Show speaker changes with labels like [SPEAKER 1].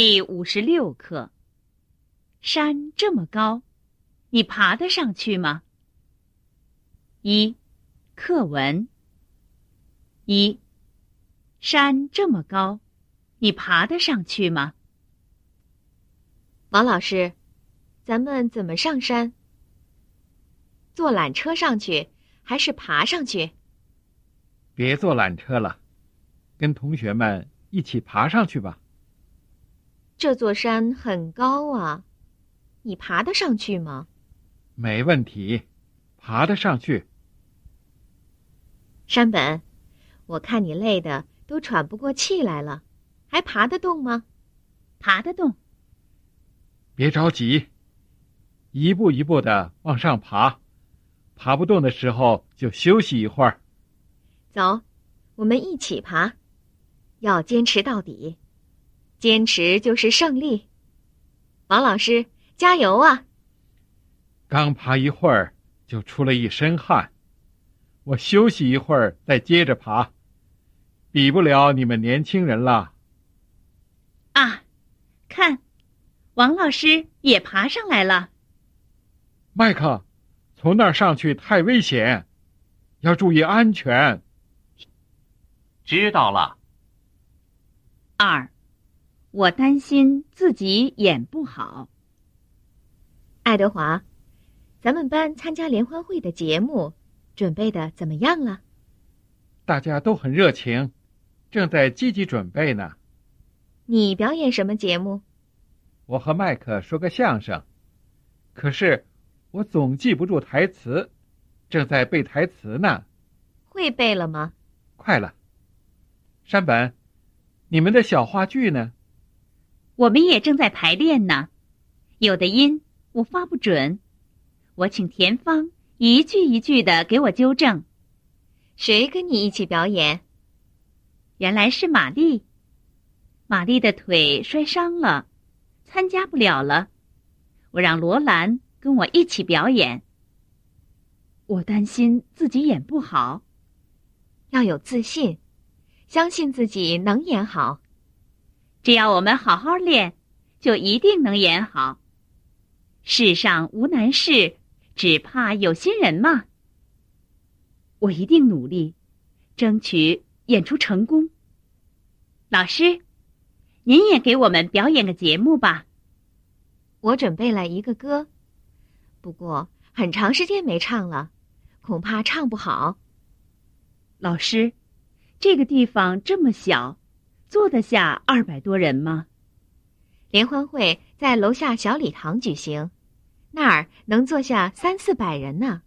[SPEAKER 1] 第五十六课。山这么高，你爬得上去吗？一，课文。一，山这么高，你爬得上去吗？
[SPEAKER 2] 王老师，咱们怎么上山？坐缆车上去，还是爬上去？
[SPEAKER 3] 别坐缆车了，跟同学们一起爬上去吧。
[SPEAKER 2] 这座山很高啊，你爬得上去吗？
[SPEAKER 3] 没问题，爬得上去。
[SPEAKER 2] 山本，我看你累的都喘不过气来了，还爬得动吗？
[SPEAKER 1] 爬得动。
[SPEAKER 3] 别着急，一步一步的往上爬，爬不动的时候就休息一会儿。
[SPEAKER 2] 走，我们一起爬，要坚持到底，坚持就是胜利。王老师，加油啊！
[SPEAKER 3] 刚爬一会儿就出了一身汗，我休息一会儿再接着爬，比不了你们年轻人了。
[SPEAKER 1] 啊，看。王老师也爬上来了。
[SPEAKER 3] 麦克，从那儿上去太危险，要注意安全。
[SPEAKER 4] 知道了。
[SPEAKER 1] 二，我担心自己演不好。
[SPEAKER 2] 爱德华，咱们班参加联欢会的节目准备的怎么样了？
[SPEAKER 3] 大家都很热情，正在积极准备呢。
[SPEAKER 2] 你表演什么节目？
[SPEAKER 3] 我和麦克说个相声，可是我总记不住台词，正在背台词呢。
[SPEAKER 2] 会背了吗？
[SPEAKER 3] 快了。山本，你们的小话剧呢？
[SPEAKER 1] 我们也正在排练呢。有的音我发不准，我请田芳一句一句的给我纠正。
[SPEAKER 2] 谁跟你一起表演？
[SPEAKER 1] 原来是玛丽。玛丽的腿摔伤了。参加不了了，我让罗兰跟我一起表演。我担心自己演不好，
[SPEAKER 2] 要有自信，相信自己能演好。
[SPEAKER 1] 只要我们好好练，就一定能演好。世上无难事，只怕有心人嘛。我一定努力，争取演出成功。老师。您也给我们表演个节目吧。
[SPEAKER 2] 我准备了一个歌，不过很长时间没唱了，恐怕唱不好。
[SPEAKER 1] 老师，这个地方这么小，坐得下二百多人吗？
[SPEAKER 2] 联欢会在楼下小礼堂举行，那儿能坐下三四百人呢。